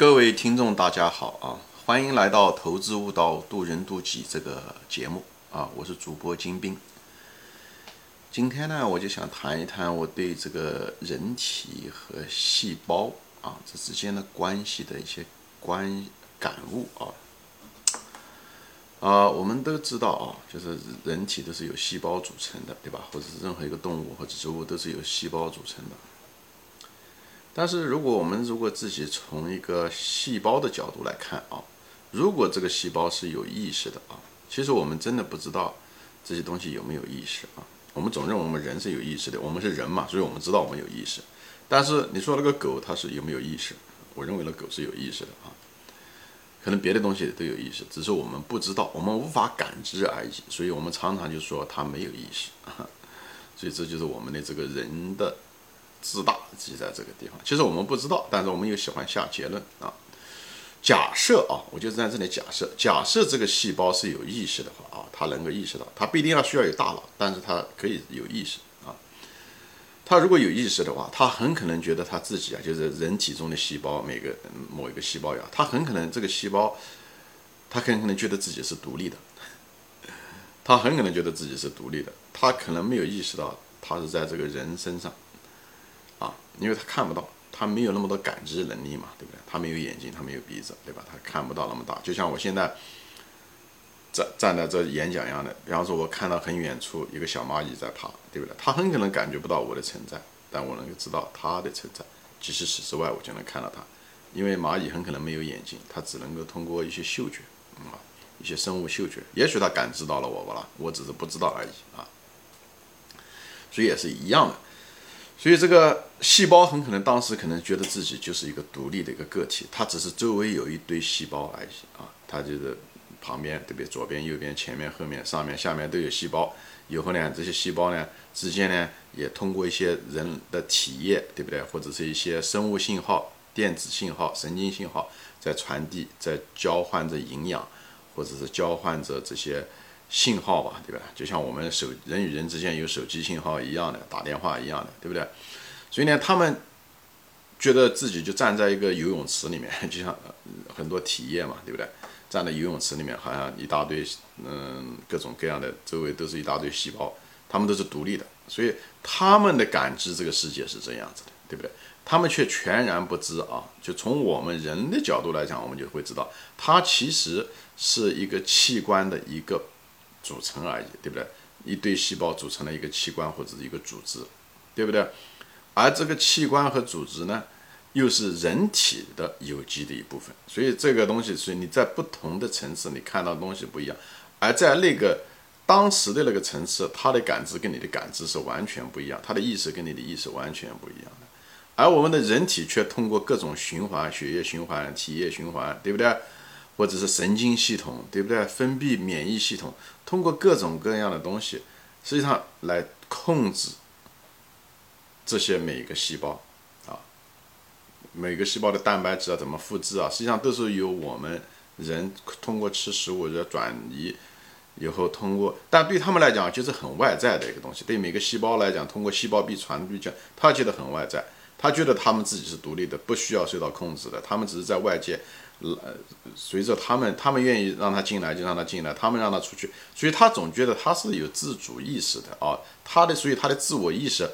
各位听众，大家好啊！欢迎来到《投资悟道，渡人渡己》这个节目啊！我是主播金兵。今天呢，我就想谈一谈我对这个人体和细胞啊这之间的关系的一些观感悟啊。啊，我们都知道啊，就是人体都是由细胞组成的，对吧？或者是任何一个动物或者植物都是由细胞组成的。但是，如果我们如果自己从一个细胞的角度来看啊，如果这个细胞是有意识的啊，其实我们真的不知道这些东西有没有意识啊。我们总认为我们人是有意识的，我们是人嘛，所以我们知道我们有意识。但是你说那个狗它是有没有意识？我认为那狗是有意识的啊。可能别的东西都有意识，只是我们不知道，我们无法感知而已。所以我们常常就说它没有意识。所以这就是我们的这个人的。自大即在这个地方，其实我们不知道，但是我们又喜欢下结论啊。假设啊，我就在这里假设，假设这个细胞是有意识的话啊，它能够意识到，它不一定要需要有大脑，但是它可以有意识啊。它如果有意识的话，它很可能觉得它自己啊，就是人体中的细胞，每个某一个细胞呀，它很可能这个细胞，它很可能觉得自己是独立的，它很可能觉得自己是独立的，它可能没有意识到，它是在这个人身上。啊，因为他看不到，他没有那么多感知能力嘛，对不对？他没有眼睛，他没有鼻子，对吧？他看不到那么大。就像我现在站站在这演讲一样的，比方说，我看到很远处一个小蚂蚁在爬，对不对？他很可能感觉不到我的存在，但我能够知道它的存在，几十尺之外我就能看到它。因为蚂蚁很可能没有眼睛，它只能够通过一些嗅觉，啊，一些生物嗅觉，也许它感知到了我吧，我只是不知道而已啊。所以也是一样的。所以这个细胞很可能当时可能觉得自己就是一个独立的一个个体，它只是周围有一堆细胞而已啊，它就是旁边对不对？左边、右边、前面、后面、上面、下面都有细胞。以后呢，这些细胞呢之间呢也通过一些人的体液，对不对？或者是一些生物信号、电子信号、神经信号在传递，在交换着营养，或者是交换着这些。信号吧，对吧？就像我们手人与人之间有手机信号一样的，打电话一样的，对不对？所以呢，他们觉得自己就站在一个游泳池里面，就像很多体液嘛，对不对？站在游泳池里面，好像一大堆，嗯，各种各样的，周围都是一大堆细胞，他们都是独立的，所以他们的感知这个世界是这样子的，对不对？他们却全然不知啊！就从我们人的角度来讲，我们就会知道，它其实是一个器官的一个。组成而已，对不对？一堆细胞组成了一个器官或者是一个组织，对不对？而这个器官和组织呢，又是人体的有机的一部分。所以这个东西，所以你在不同的层次，你看到的东西不一样。而在那个当时的那个层次，它的感知跟你的感知是完全不一样，它的意识跟你的意识完全不一样的。而我们的人体却通过各种循环，血液循环、体液循环，对不对？或者是神经系统，对不对？分泌免疫系统，通过各种各样的东西，实际上来控制这些每一个细胞啊，每个细胞的蛋白质啊怎么复制啊，实际上都是由我们人通过吃食物的转移以后通过，但对他们来讲就是很外在的一个东西。对每个细胞来讲，通过细胞壁传递讲，他觉得很外在，他觉得他们自己是独立的，不需要受到控制的，他们只是在外界。呃，随着他们，他们愿意让他进来就让他进来，他们让他出去，所以他总觉得他是有自主意识的啊，他的所以他的自我意识，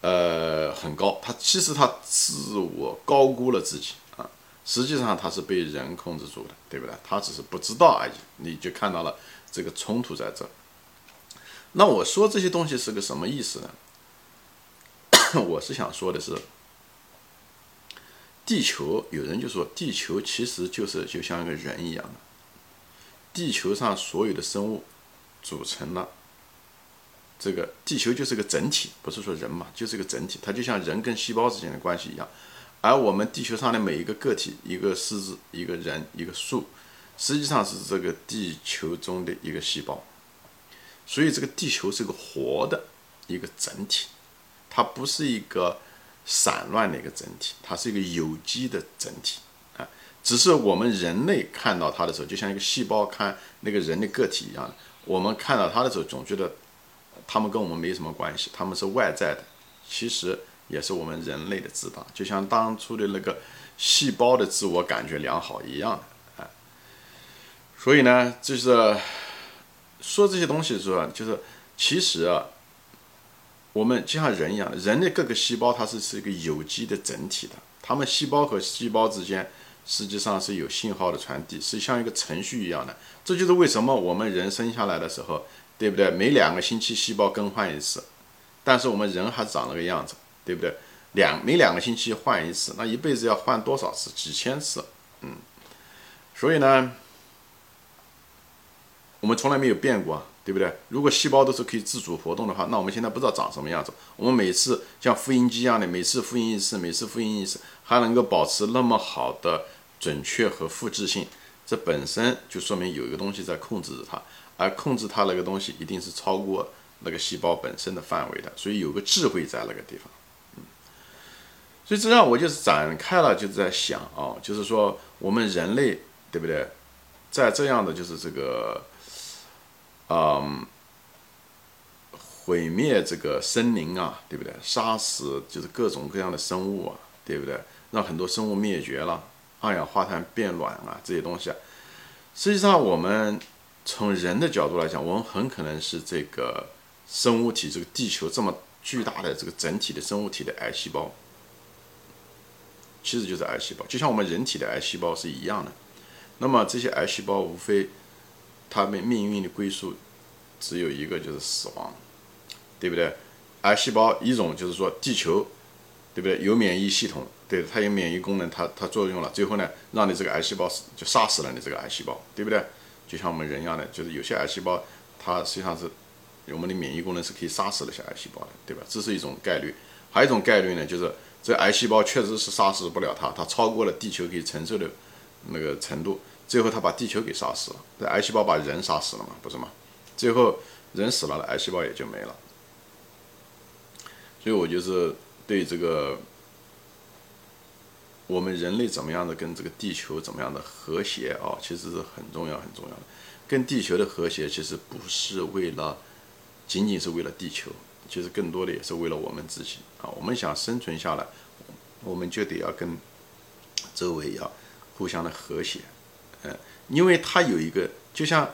呃很高，他其实他自我高估了自己啊，实际上他是被人控制住的，对不对？他只是不知道而已，你就看到了这个冲突在这。那我说这些东西是个什么意思呢？我是想说的是。地球有人就说，地球其实就是就像一个人一样的，地球上所有的生物组成了这个地球就是个整体，不是说人嘛，就是个整体，它就像人跟细胞之间的关系一样。而我们地球上的每一个个体，一个狮子，一个人，一个树，实际上是这个地球中的一个细胞。所以这个地球是个活的一个整体，它不是一个。散乱的一个整体，它是一个有机的整体啊。只是我们人类看到它的时候，就像一个细胞看那个人的个体一样。我们看到它的时候，总觉得他们跟我们没什么关系，他们是外在的。其实也是我们人类的自大。就像当初的那个细胞的自我感觉良好一样的，啊，所以呢，就是说这些东西的时候，就是其实啊，我们就像人一样，人的各个细胞它是是一个有机的整体的，它们细胞和细胞之间实际上是有信号的传递，是像一个程序一样的。这就是为什么我们人生下来的时候，对不对？每两个星期细胞更换一次，但是我们人还长那个样子，对不对？两每两个星期换一次，那一辈子要换多少次？几千次，嗯。所以呢，我们从来没有变过，对不对？如果细胞都是可以自主活动的话，那我们现在不知道长什么样子。我们每次像复印机一样的，每次复印一次，每次复印一次，还能够保持那么好的准确和复制性。这本身就说明有一个东西在控制着它，而控制它那个东西一定是超过那个细胞本身的范围的，所以有个智慧在那个地方，嗯，所以这让我就是展开了，就是在想啊，就是说我们人类对不对，在这样的就是这个，嗯，毁灭这个森林啊，对不对？杀死就是各种各样的生物啊，对不对？让很多生物灭绝了。二氧化碳变暖啊，这些东西啊，实际上我们从人的角度来讲，我们很可能是这个生物体，这个地球这么巨大的这个整体的生物体的癌细胞，其实就是癌细胞，就像我们人体的癌细胞是一样的。那么这些癌细胞无非它们命运的归宿只有一个，就是死亡，对不对？癌细胞一种就是说地球，对不对？有免疫系统。对，它有免疫功能，它它作用了，最后呢，让你这个癌细胞，就杀死了你这个癌细胞，对不对？就像我们人一样的，就是有些癌细胞，它实际上是我们的免疫功能是可以杀死那些癌细胞的，对吧？这是一种概率。还有一种概率呢，就是这癌细胞确实是杀死不了它，它超过了地球可以承受的那个程度，最后他把地球给杀死了。这癌细胞把人杀死了嘛，不是吗？最后人死了，癌细胞也就没了。所以我就是对这个。我们人类怎么样的跟这个地球怎么样的和谐啊？其实是很重要很重要的。跟地球的和谐其实不是为了仅仅是为了地球，其实更多的也是为了我们自己啊。我们想生存下来，我们就得要跟周围要互相的和谐，嗯，因为它有一个就像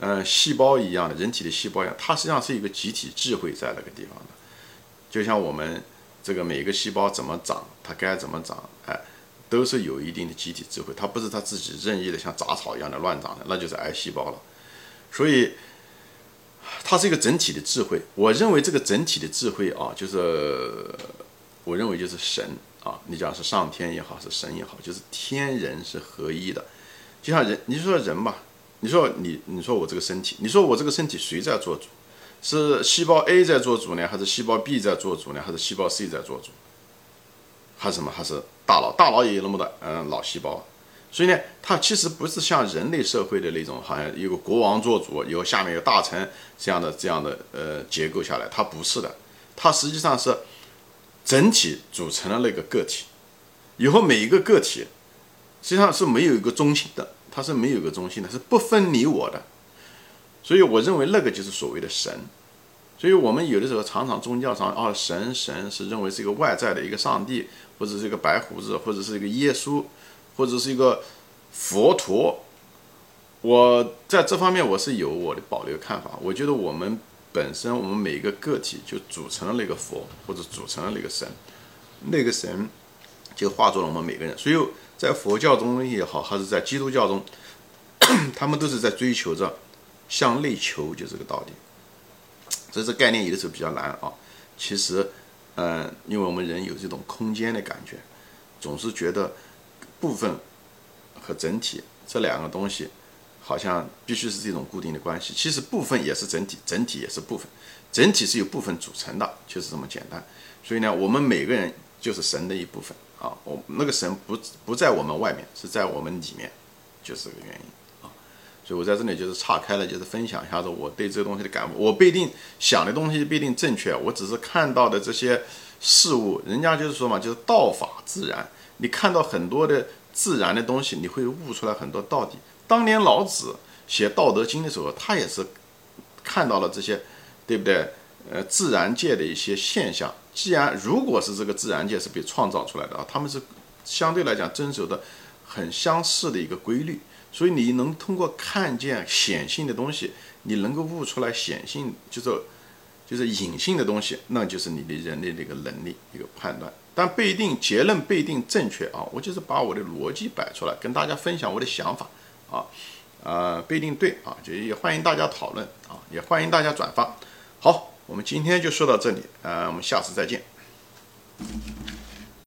嗯细胞一样的，人体的细胞一样，它实际上是一个集体智慧在那个地方的。就像我们这个每个细胞怎么长，它该怎么长，哎。都是有一定的集体智慧，它不是它自己任意的像杂草一样的乱长的，那就是癌细胞了。所以，它是一个整体的智慧。我认为这个整体的智慧啊，就是我认为就是神啊，你讲是上天也好，是神也好，就是天人是合一的。就像人，你说人吧，你说你，你说我这个身体，你说我这个身体谁在做主？是细胞 A 在做主呢，还是细胞 B 在做主呢，还是细胞 C 在做主？还是什么？还是大脑？大脑也有那么多嗯脑细胞，所以呢，它其实不是像人类社会的那种，好像有个国王做主，有下面有大臣这样的这样的呃结构下来，它不是的，它实际上是整体组成了那个个体，以后每一个个体实际上是没有一个中心的，它是没有个中心的，是不分你我的，所以我认为那个就是所谓的神。所以我们有的时候常常宗教上啊，神神是认为是一个外在的一个上帝，或者是一个白胡子，或者是一个耶稣，或者是一个佛陀。我在这方面我是有我的保留看法。我觉得我们本身，我们每一个个体就组成了那个佛，或者组成了那个神，那个神就化作了我们每个人。所以在佛教中也好，还是在基督教中，他们都是在追求着向内求，就这个道理。所以这概念有的时候比较难啊。其实，嗯，因为我们人有这种空间的感觉，总是觉得部分和整体这两个东西好像必须是这种固定的关系。其实部分也是整体，整体也是部分，整体是由部分组成的，就是这么简单。所以呢，我们每个人就是神的一部分啊。我那个神不不在我们外面，是在我们里面，就是这个原因啊。所以我在这里就是岔开了，就是分享一下子我对这个东西的感悟。我不一定想的东西不一定正确，我只是看到的这些事物。人家就是说嘛，就是道法自然。你看到很多的自然的东西，你会悟出来很多道理。当年老子写《道德经》的时候，他也是看到了这些，对不对？呃，自然界的一些现象。既然如果是这个自然界是被创造出来的啊，他们是相对来讲遵守的很相似的一个规律，所以你能通过看见显性的东西，你能够悟出来显性，就是就是隐性的东西，那就是你的人类的一个能力一个判断。但不一定结论不一定正确啊，我就是把我的逻辑摆出来，跟大家分享我的想法啊，呃不一定对啊，就也欢迎大家讨论啊，也欢迎大家转发。好，我们今天就说到这里，呃，我们下次再见。